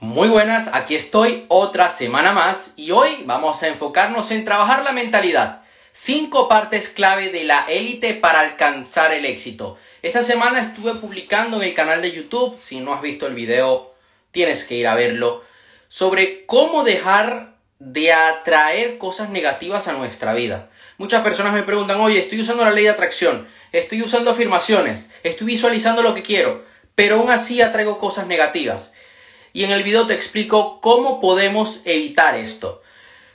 Muy buenas, aquí estoy otra semana más y hoy vamos a enfocarnos en trabajar la mentalidad. Cinco partes clave de la élite para alcanzar el éxito. Esta semana estuve publicando en el canal de YouTube, si no has visto el video tienes que ir a verlo, sobre cómo dejar de atraer cosas negativas a nuestra vida. Muchas personas me preguntan, oye, estoy usando la ley de atracción, estoy usando afirmaciones, estoy visualizando lo que quiero, pero aún así atraigo cosas negativas y en el video te explico cómo podemos evitar esto.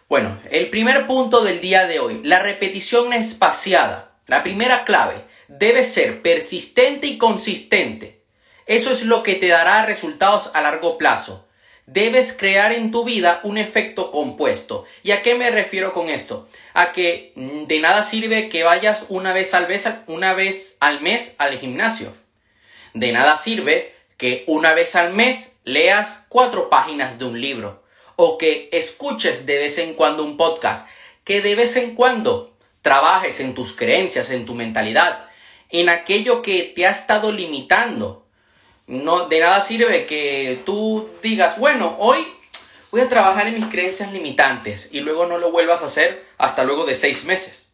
Bueno, el primer punto del día de hoy, la repetición espaciada. La primera clave debe ser persistente y consistente. Eso es lo que te dará resultados a largo plazo. Debes crear en tu vida un efecto compuesto. ¿Y a qué me refiero con esto? A que de nada sirve que vayas al, mes, una vez al mes al gimnasio. De nada sirve que una vez al mes leas cuatro páginas de un libro o que escuches de vez en cuando un podcast, que de vez en cuando trabajes en tus creencias, en tu mentalidad, en aquello que te ha estado limitando. No, de nada sirve que tú digas, bueno, hoy voy a trabajar en mis creencias limitantes y luego no lo vuelvas a hacer hasta luego de seis meses.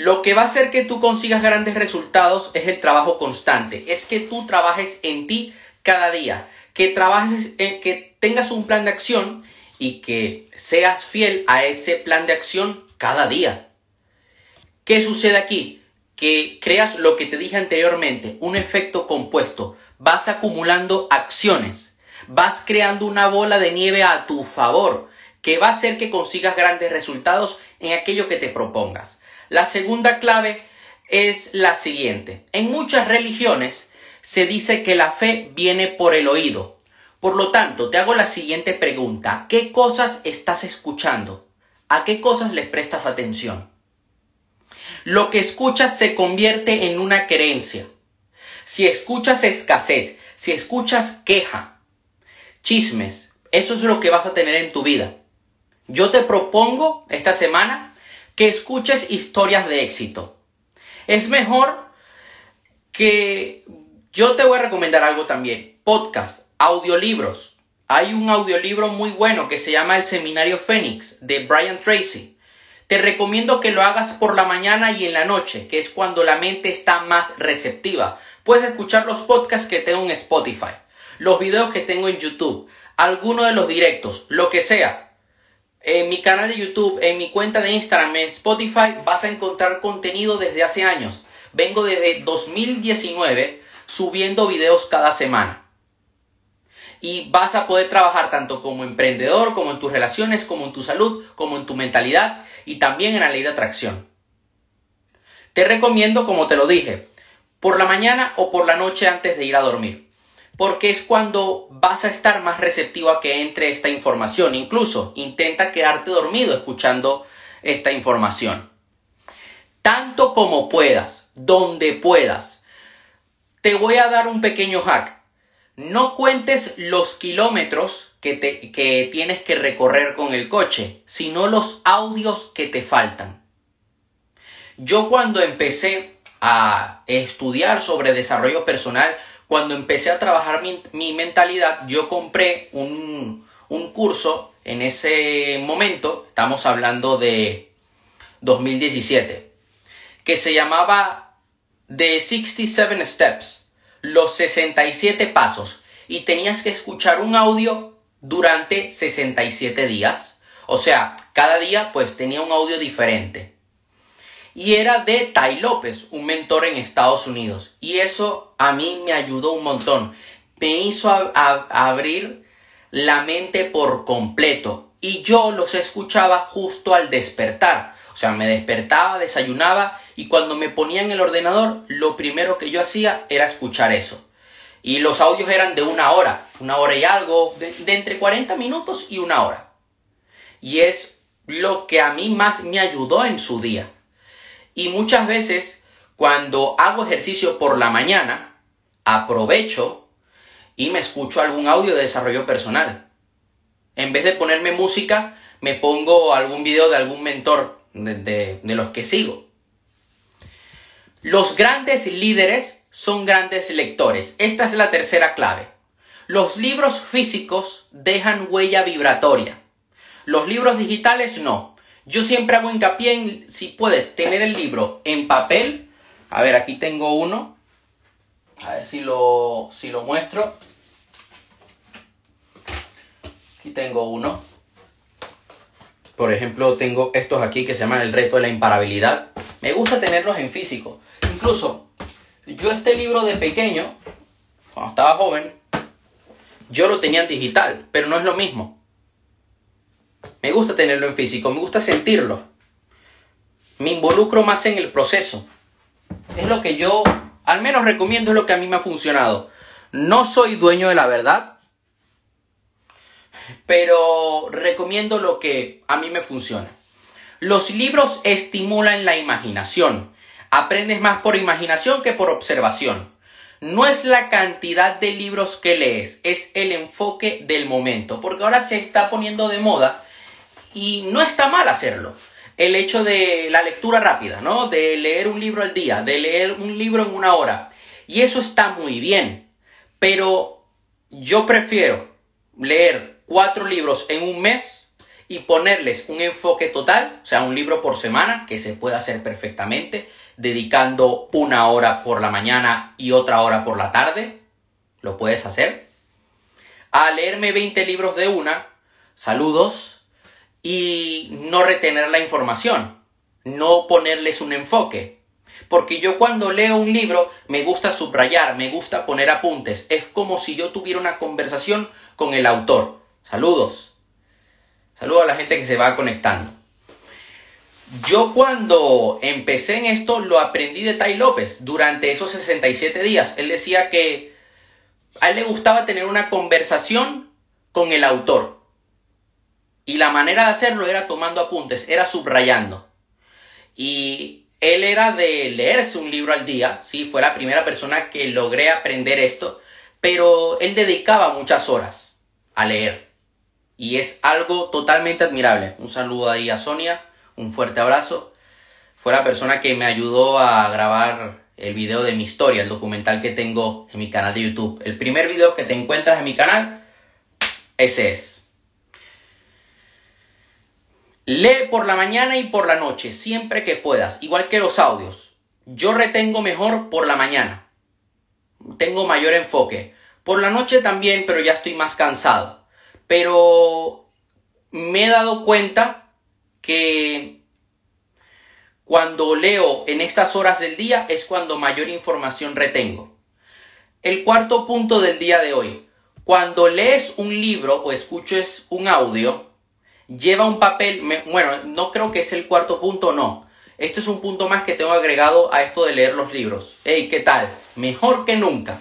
Lo que va a hacer que tú consigas grandes resultados es el trabajo constante. Es que tú trabajes en ti cada día. Que trabajes, en, que tengas un plan de acción y que seas fiel a ese plan de acción cada día. ¿Qué sucede aquí? Que creas lo que te dije anteriormente, un efecto compuesto. Vas acumulando acciones. Vas creando una bola de nieve a tu favor que va a hacer que consigas grandes resultados en aquello que te propongas. La segunda clave es la siguiente. En muchas religiones se dice que la fe viene por el oído. Por lo tanto, te hago la siguiente pregunta. ¿Qué cosas estás escuchando? ¿A qué cosas le prestas atención? Lo que escuchas se convierte en una creencia. Si escuchas escasez, si escuchas queja, chismes, eso es lo que vas a tener en tu vida. Yo te propongo esta semana que escuches historias de éxito. Es mejor que yo te voy a recomendar algo también. Podcast, audiolibros. Hay un audiolibro muy bueno que se llama El Seminario Fénix de Brian Tracy. Te recomiendo que lo hagas por la mañana y en la noche, que es cuando la mente está más receptiva. Puedes escuchar los podcasts que tengo en Spotify, los videos que tengo en YouTube, alguno de los directos, lo que sea en mi canal de YouTube, en mi cuenta de Instagram, en Spotify, vas a encontrar contenido desde hace años. Vengo desde 2019 subiendo videos cada semana. Y vas a poder trabajar tanto como emprendedor, como en tus relaciones, como en tu salud, como en tu mentalidad y también en la ley de atracción. Te recomiendo, como te lo dije, por la mañana o por la noche antes de ir a dormir porque es cuando vas a estar más receptivo a que entre esta información. Incluso intenta quedarte dormido escuchando esta información. Tanto como puedas, donde puedas. Te voy a dar un pequeño hack. No cuentes los kilómetros que, te, que tienes que recorrer con el coche, sino los audios que te faltan. Yo cuando empecé a estudiar sobre desarrollo personal, cuando empecé a trabajar mi, mentalidad, yo compré un, un curso en ese momento, estamos hablando de 2017, que se llamaba The 67 Steps, los 67 pasos, y tenías que escuchar un audio durante 67 días. O sea, cada día pues tenía un audio diferente y era de Tai López, un mentor en Estados Unidos. Y eso a mí me ayudó un montón. Me hizo abrir la mente por completo. Y yo los escuchaba justo al despertar. O sea, me despertaba, desayunaba y cuando me ponía en el ordenador, lo primero que yo hacía era escuchar eso. Y los audios eran de una hora, una hora y algo, de, entre 40 minutos y una hora. Y es lo que a mí más me ayudó en su día. Y muchas veces cuando hago ejercicio por la mañana, aprovecho y me escucho algún audio de desarrollo personal. En vez de ponerme música, me pongo algún video de algún mentor de, los que sigo. Los grandes líderes son grandes lectores. Esta es la tercera clave. Los libros físicos dejan huella vibratoria. Los libros digitales no. Yo siempre hago hincapié en si puedes tener el libro en papel. A ver, aquí tengo uno. A ver si lo, si lo muestro. Aquí tengo uno. Por ejemplo, tengo estos aquí que se llaman el reto de la imparabilidad. Me gusta tenerlos en físico. Incluso, yo este libro de pequeño, cuando estaba joven, yo lo tenía en digital, pero no es lo mismo. Me gusta tenerlo en físico, me gusta sentirlo. Me involucro más en el proceso. Es lo que yo, al menos recomiendo, es lo que a mí me ha funcionado. No soy dueño de la verdad, pero recomiendo lo que a mí me funciona. Los libros estimulan la imaginación. Aprendes más por imaginación que por observación no es la cantidad de libros que lees, es el enfoque del momento, porque ahora se está poniendo de moda y no está mal hacerlo. El hecho de la lectura rápida, ¿no? De leer un libro al día, de leer un libro en una hora. Y eso está muy bien, pero yo prefiero leer cuatro libros en un mes y ponerles un enfoque total, o sea, un libro por semana, que se puede hacer perfectamente, dedicando una hora por la mañana y otra hora por la tarde. Lo puedes hacer. A leerme 20 libros de una, saludos, y no retener la información, no ponerles un enfoque. Porque yo cuando leo un libro me gusta subrayar, me gusta poner apuntes. Es como si yo tuviera una conversación con el autor. Saludos. Saludos a la gente que se va conectando. Yo cuando empecé en esto lo aprendí de Tai López durante esos 67 días. Él decía que a él le gustaba tener una conversación con el autor. Y la manera de hacerlo era tomando apuntes, era subrayando. Y él era de leerse un libro al día, sí, fue la primera persona que logré aprender esto, pero él dedicaba muchas horas a leer. Y es algo totalmente admirable. Un saludo ahí a Sonia un fuerte abrazo. Fue la persona que me ayudó a grabar el video de mi historia, el documental que tengo en mi canal de YouTube. El primer video que te encuentras en mi canal, ese es. Lee por la mañana y por la noche, siempre que puedas, igual que los audios. Yo retengo mejor por la mañana. Tengo mayor enfoque. Por la noche también, pero ya estoy más cansado. Pero me he dado cuenta que cuando leo en estas horas del día es cuando mayor información retengo. El cuarto punto del día de hoy. Cuando lees un libro o escuches un audio, lleva un papel, bueno, no creo que es el cuarto punto, no. Este es un punto más que tengo agregado a esto de leer los libros. Hey, ¿qué tal? Mejor que nunca.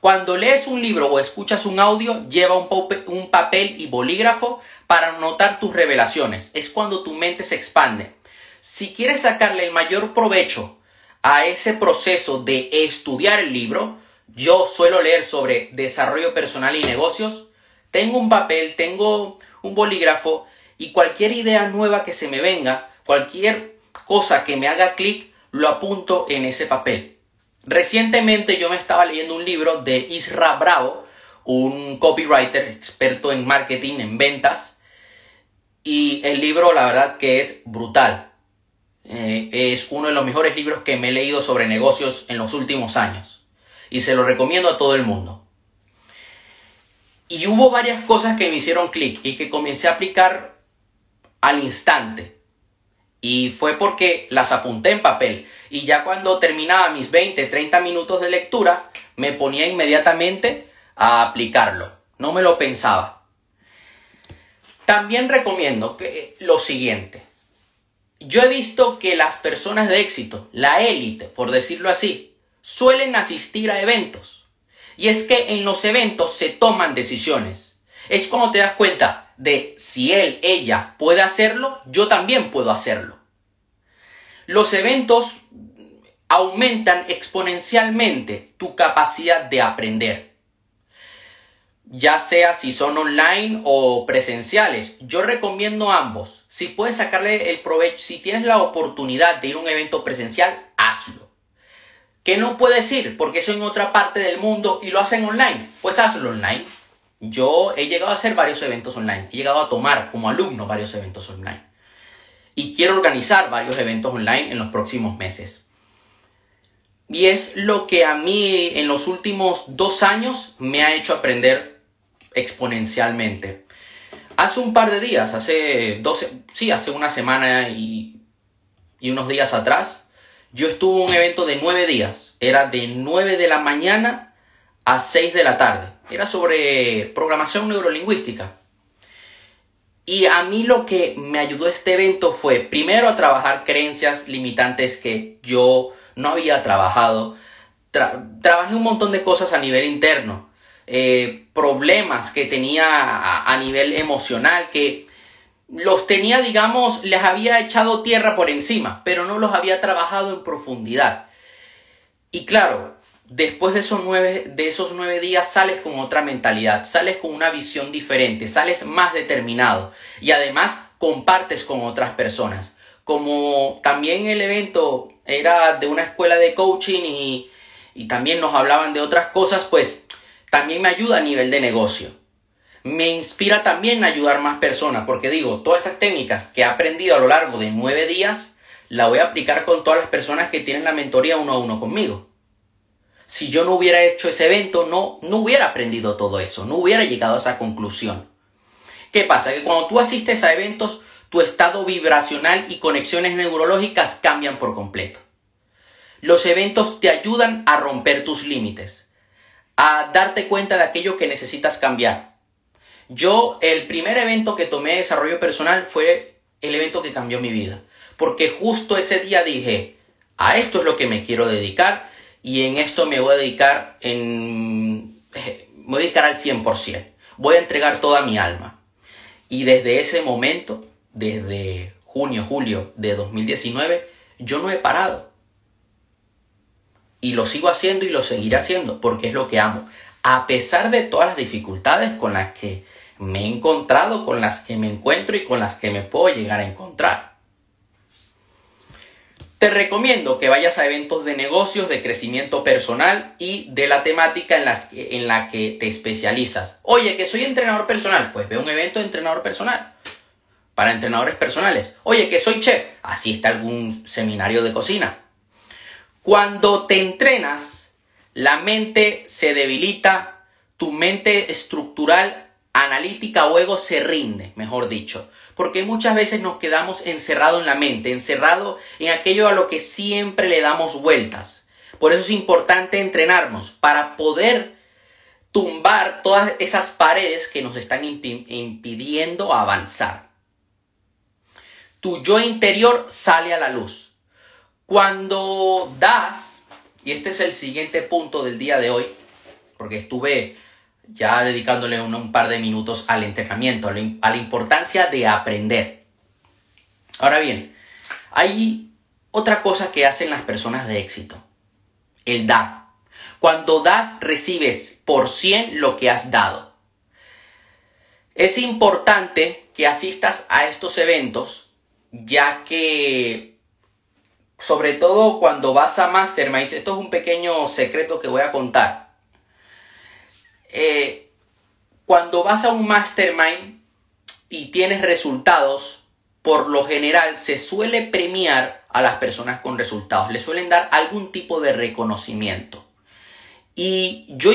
Cuando lees un libro o escuchas un audio, lleva un, un papel y bolígrafo para anotar tus revelaciones. Es cuando tu mente se expande. Si quieres sacarle el mayor provecho a ese proceso de estudiar el libro, yo suelo leer sobre desarrollo personal y negocios. Tengo un papel, tengo un bolígrafo y cualquier idea nueva que se me venga, cualquier cosa que me haga clic, lo apunto en ese papel. Recientemente yo me estaba leyendo un libro de Isra Bravo, un copywriter experto en marketing, en ventas, y el libro, la verdad que es brutal. Eh, es uno de los mejores libros que me he leído sobre negocios en los últimos años. Y se lo recomiendo a todo el mundo. Y hubo varias cosas que me hicieron clic y que comencé a aplicar al instante. Y fue porque las apunté en papel. Y ya cuando terminaba mis 20, 30 minutos de lectura, me ponía inmediatamente a aplicarlo. No me lo pensaba. También recomiendo que lo siguiente. Yo he visto que las personas de éxito, la élite, por decirlo así, suelen asistir a eventos. Y es que en los eventos se toman decisiones. Es como te das cuenta de si él, ella puede hacerlo, yo también puedo hacerlo. Los eventos aumentan exponencialmente tu capacidad de aprender ya sea si son online o presenciales. Yo recomiendo ambos. Si puedes sacarle el provecho, si tienes la oportunidad de ir a un evento presencial, hazlo. Que no puedes ir porque eso en otra parte del mundo y lo hacen online, pues hazlo online. Yo he llegado a hacer varios eventos online, he llegado a tomar como alumno varios eventos online. Y quiero organizar varios eventos online en los próximos meses. Y es lo que a mí en los últimos dos años me ha hecho aprender exponencialmente. Hace un par de días, hace 12, sí, hace una semana y, y unos días atrás, yo estuve en un evento de nueve días. Era de 9 de la mañana a 6 de la tarde. Era sobre programación neurolingüística. Y a mí lo que me ayudó este evento fue primero a trabajar creencias limitantes que yo no había trabajado. trabajé un montón de cosas a nivel interno. Eh, problemas que tenía a nivel emocional que los tenía, digamos, les había echado tierra por encima, pero no los había trabajado en profundidad. Y claro, después de esos nueve, de esos nueve días sales con otra mentalidad, sales con una visión diferente, sales más determinado y además compartes con otras personas. Como también el evento era de una escuela de coaching y, y también nos hablaban de otras cosas, pues también me ayuda a nivel de negocio me inspira también a ayudar más personas, porque digo, todas estas técnicas que he aprendido a lo largo de nueve días, la voy a aplicar con todas las personas que tienen la mentoría uno a uno conmigo. Si yo no hubiera hecho ese evento, no, no hubiera aprendido todo eso, no hubiera llegado a esa conclusión. ¿Qué pasa? Que cuando tú asistes a eventos, tu estado vibracional y conexiones neurológicas cambian por completo. Los eventos te ayudan a romper tus límites, a darte cuenta de aquello que necesitas cambiar, yo, el primer evento que tomé de desarrollo personal fue el evento que cambió mi vida. Porque justo ese día dije, a esto es lo que me quiero dedicar y en esto me voy a dedicar en... Eh, me voy a dedicar al 100%. Voy a entregar toda mi alma. Y desde ese momento, desde junio, julio de 2019, yo no he parado. Y lo sigo haciendo y lo seguiré haciendo porque es lo que amo. A pesar de todas las dificultades con las que me he encontrado, con las que me encuentro y con las que me puedo llegar a encontrar. Te recomiendo que vayas a eventos de negocios, de crecimiento personal y de la temática en, las en la que te especializas. Oye, que soy entrenador personal, pues ve un evento de entrenador personal para entrenadores personales. Oye, que soy chef, asiste a algún seminario de cocina. Cuando te entrenas, la mente se debilita, tu mente estructural analítica o ego se rinde, mejor dicho. Porque muchas veces nos quedamos encerrados en la mente, encerrados en aquello a lo que siempre le damos vueltas. Por eso es importante entrenarnos para poder tumbar todas esas paredes que nos están impidiendo avanzar. Tu yo interior sale a la luz. Cuando das, y este es el siguiente punto del día de hoy, porque estuve ya dedicándole un, par de minutos al entrenamiento, a la, importancia de aprender. Ahora bien, hay otra cosa que hacen las personas de éxito, el dar. Cuando das, recibes por 100 lo que has dado. Es importante que asistas a estos eventos, ya que, sobre todo cuando vas a Mastermind, esto es un pequeño secreto que voy a contar eh, cuando vas a un mastermind y tienes resultados, por lo general se suele premiar a las personas con resultados, le suelen dar algún tipo de reconocimiento. Y yo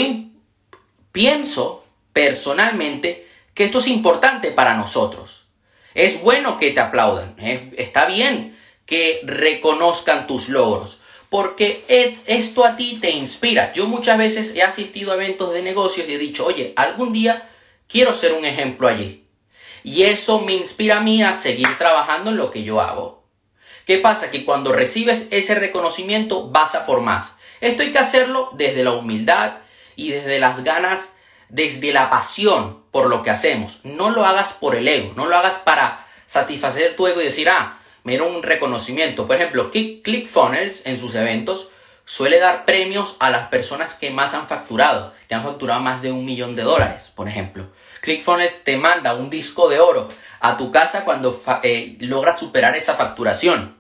pienso personalmente que esto es importante para nosotros. Es bueno que te aplaudan, está bien que reconozcan tus logros, porque esto a ti te inspira. Yo muchas veces he asistido a eventos de negocios y he dicho, oye, algún día quiero ser un ejemplo allí. Y eso me inspira a mí a seguir trabajando en lo que yo hago. ¿Qué pasa? Que cuando recibes ese reconocimiento vas a por más. Esto hay que hacerlo desde la humildad y desde las ganas, desde la pasión por lo que hacemos. No lo hagas por el ego, no lo hagas para satisfacer tu ego y decir, ah, me un reconocimiento. Por ejemplo, ClickFunnels en sus eventos suele dar premios a las personas que más han facturado, que han facturado más de un millón de dólares, por ejemplo. ClickFunnels te manda un disco de oro a tu casa cuando eh, logras superar esa facturación.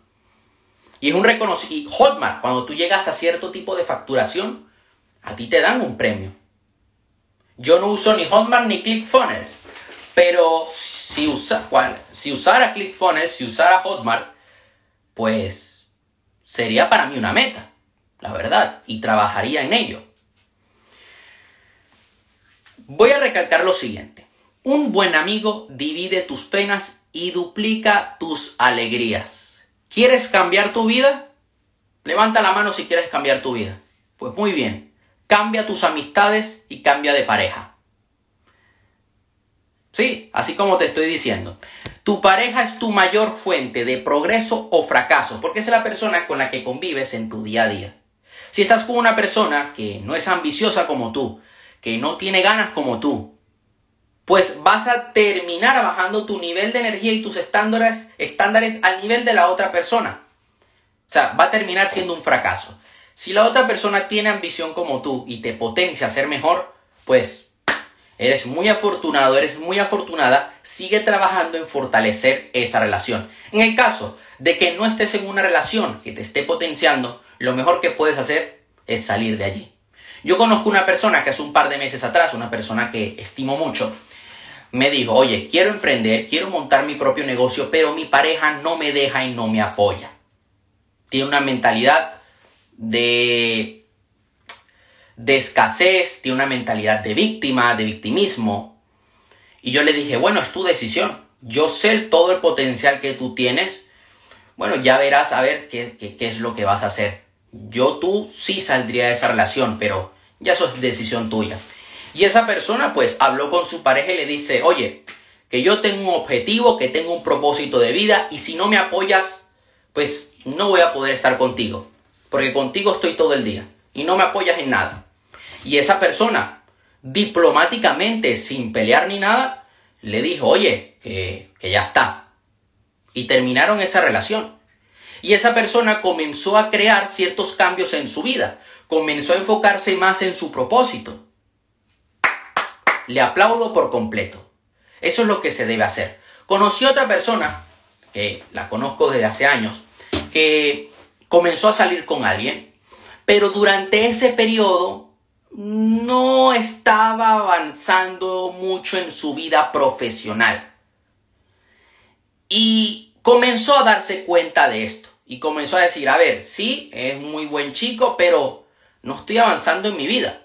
Y es un reconocimiento. Hotmart, cuando tú llegas a cierto tipo de facturación, a ti te dan un premio. Yo no uso ni Hotmart ni ClickFunnels, pero si, usa, si usara ClickFunnels, si usara Hotmart, pues sería para mí una meta, la verdad, y trabajaría en ello. Voy a recalcar lo siguiente. Un buen amigo divide tus penas y duplica tus alegrías. ¿Quieres cambiar tu vida? Levanta la mano si quieres cambiar tu vida. Pues muy bien, cambia tus amistades y cambia de pareja. Sí, así como te estoy diciendo. Tu pareja es tu mayor fuente de progreso o fracaso, porque es la persona con la que convives en tu día a día. Si estás con una persona que no es ambiciosa como tú, que no tiene ganas como tú, pues vas a terminar bajando tu nivel de energía y tus estándares, estándares al nivel de la otra persona. O sea, va a terminar siendo un fracaso. Si la otra persona tiene ambición como tú y te potencia a ser mejor, pues eres muy afortunado, eres muy afortunada, sigue trabajando en fortalecer esa relación. En el caso de que no estés en una relación que te esté potenciando, lo mejor que puedes hacer es salir de allí. Yo conozco una persona que hace un par de meses atrás, una persona que estimo mucho, me dijo, oye, quiero emprender, quiero montar mi propio negocio, pero mi pareja no me deja y no me apoya. Tiene una mentalidad de, de escasez, tiene una mentalidad de víctima, de victimismo. Y yo le dije, bueno, es tu decisión. Yo sé todo el potencial que tú tienes. Bueno, ya verás a ver qué, qué es lo que vas a hacer. Yo tú sí saldría de esa relación, pero ya eso es decisión tuya. Y esa persona pues habló con su pareja y le dice, oye, que yo tengo un objetivo, que tengo un propósito de vida y si no me apoyas, pues no voy a poder estar contigo. Porque contigo estoy todo el día y no me apoyas en nada. Y esa persona, diplomáticamente, sin pelear ni nada, le dijo, oye, que, que ya está. Y terminaron esa relación. Y esa persona comenzó a crear ciertos cambios en su vida comenzó a enfocarse más en su propósito. Le aplaudo por completo. Eso es lo que se debe hacer. Conocí a otra persona, que la conozco desde hace años, que comenzó a salir con alguien, pero durante ese periodo no estaba avanzando mucho en su vida profesional. Y comenzó a darse cuenta de esto. Y comenzó a decir, a ver, sí, es muy buen chico, pero no estoy avanzando en mi vida.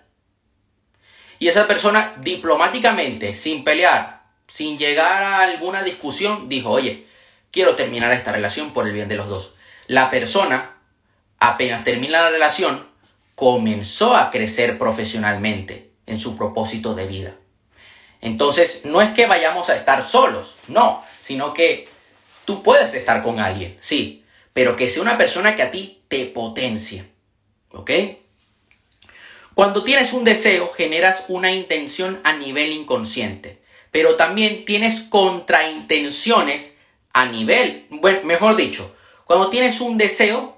Y esa persona diplomáticamente, sin pelear, sin llegar a alguna discusión, dijo, oye, quiero terminar esta relación por el bien de los dos. La persona, apenas termina la relación, comenzó a crecer profesionalmente en su propósito de vida. Entonces, no es que vayamos a estar solos, no, sino que tú puedes estar con alguien, sí, pero que sea una persona que a ti te potencie. ¿Ok? Cuando tienes un deseo, generas una intención a nivel inconsciente, pero también tienes contraintenciones a nivel, bueno, mejor dicho, cuando tienes un deseo,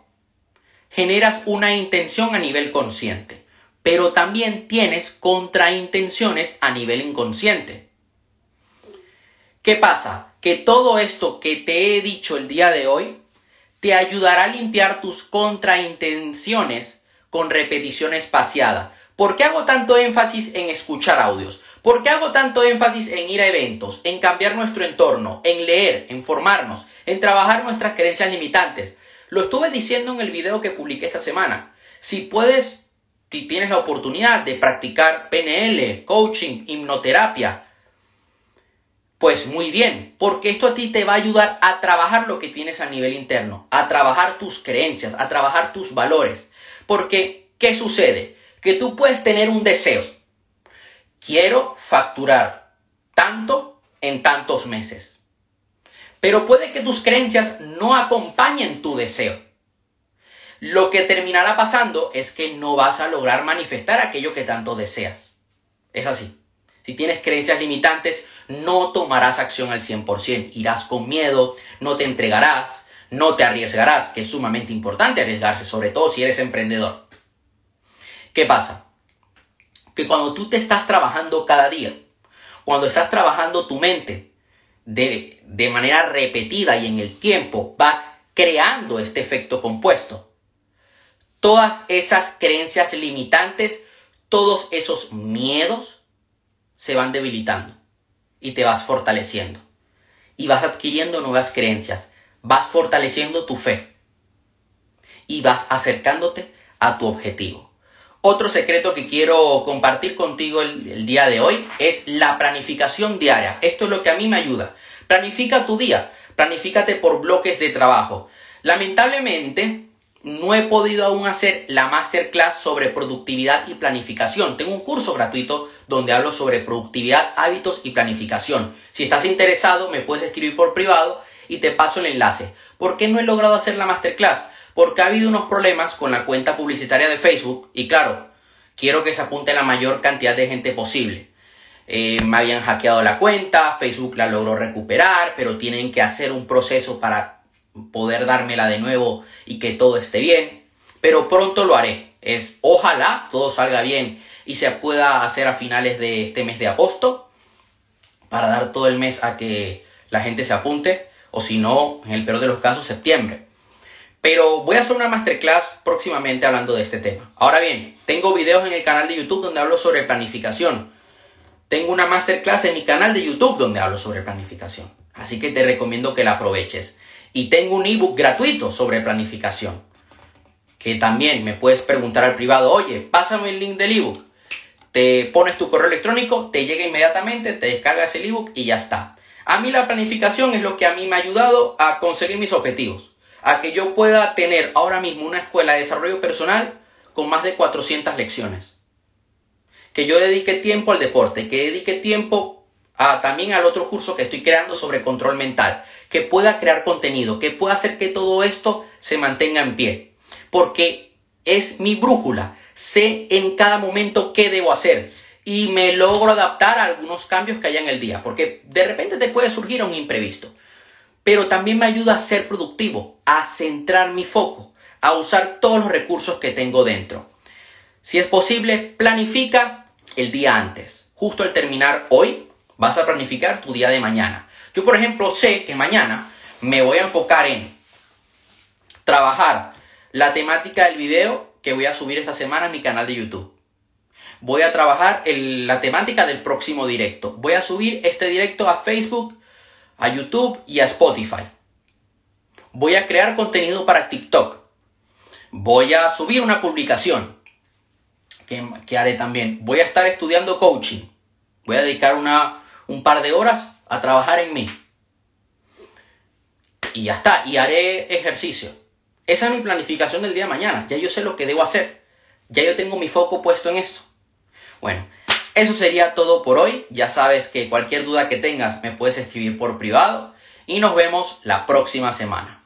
generas una intención a nivel consciente, pero también tienes contraintenciones a nivel inconsciente. ¿Qué pasa? Que todo esto que te he dicho el día de hoy te ayudará a limpiar tus contraintenciones con repetición espaciada. ¿Por qué hago tanto énfasis en escuchar audios? ¿Por qué hago tanto énfasis en ir a eventos, en cambiar nuestro entorno, en leer, en formarnos, en trabajar nuestras creencias limitantes? Lo estuve diciendo en el video que publiqué esta semana. Si puedes, si tienes la oportunidad de practicar PNL, coaching, hipnoterapia, pues muy bien, porque esto a ti te va a ayudar a trabajar lo que tienes a nivel interno, a trabajar tus creencias, a trabajar tus valores. Porque, ¿qué sucede? Que tú puedes tener un deseo. Quiero facturar tanto en tantos meses. Pero puede que tus creencias no acompañen tu deseo. Lo que terminará pasando es que no vas a lograr manifestar aquello que tanto deseas. Es así. Si tienes creencias limitantes, no tomarás acción al 100%. Irás con miedo, no te entregarás, no te arriesgarás, que es sumamente importante arriesgarse, sobre todo si eres emprendedor. ¿Qué pasa? Que cuando tú te estás trabajando cada día, cuando estás trabajando tu mente de, de manera repetida y en el tiempo, vas creando este efecto compuesto. Todas esas creencias limitantes, todos esos miedos se van debilitando y te vas fortaleciendo. Y vas adquiriendo nuevas creencias, vas fortaleciendo tu fe y vas acercándote a tu objetivo. Otro secreto que quiero compartir contigo el, día de hoy es la planificación diaria. Esto es lo que a mí me ayuda. Planifica tu día, planifícate por bloques de trabajo. Lamentablemente, no he podido aún hacer la masterclass sobre productividad y planificación. Tengo un curso gratuito donde hablo sobre productividad, hábitos y planificación. Si estás interesado, me puedes escribir por privado y te paso el enlace. ¿Por qué no he logrado hacer la masterclass? Porque ha habido unos problemas con la cuenta publicitaria de Facebook y claro, quiero que se apunte la mayor cantidad de gente posible. Eh, me habían hackeado la cuenta, Facebook la logró recuperar, pero tienen que hacer un proceso para poder dármela de nuevo y que todo esté bien. Pero pronto lo haré. Es ojalá todo salga bien y se pueda hacer a finales de este mes de agosto para dar todo el mes a que la gente se apunte o si no, en el peor de los casos, septiembre. Pero voy a hacer una masterclass próximamente hablando de este tema. Ahora bien, tengo videos en el canal de YouTube donde hablo sobre planificación. Tengo una masterclass en mi canal de YouTube donde hablo sobre planificación. Así que te recomiendo que la aproveches. Y tengo un ebook gratuito sobre planificación. Que también me puedes preguntar al privado, oye, pásame el link del ebook. Te pones tu correo electrónico, te llega inmediatamente, te descargas el ebook y ya está. A mí la planificación es lo que a mí me ha ayudado a conseguir mis objetivos a que yo pueda tener ahora mismo una escuela de desarrollo personal con más de 400 lecciones. Que yo dedique tiempo al deporte, que dedique tiempo a, también al otro curso que estoy creando sobre control mental, que pueda crear contenido, que pueda hacer que todo esto se mantenga en pie. Porque es mi brújula, sé en cada momento qué debo hacer. Y me logro adaptar a algunos cambios que haya en el día, porque de repente te puede surgir un imprevisto pero también me ayuda a ser productivo, a centrar mi foco, a usar todos los recursos que tengo dentro. Si es posible, planifica el día antes. Justo al terminar hoy, vas a planificar tu día de mañana. Yo, por ejemplo, sé que mañana me voy a enfocar en trabajar la temática del video que voy a subir esta semana en mi canal de YouTube. Voy a trabajar la temática del próximo directo. Voy a subir este directo a Facebook a YouTube y a Spotify. Voy a crear contenido para TikTok. Voy a subir una publicación. que haré también? Voy a estar estudiando coaching. Voy a dedicar una, un par de horas a trabajar en mí. Y ya está. Y haré ejercicio. Esa es mi planificación del día de mañana. Ya yo sé lo que debo hacer. Ya yo tengo mi foco puesto en eso. Bueno, eso sería todo por hoy. Ya sabes que cualquier duda que tengas me puedes escribir por privado y nos vemos la próxima semana.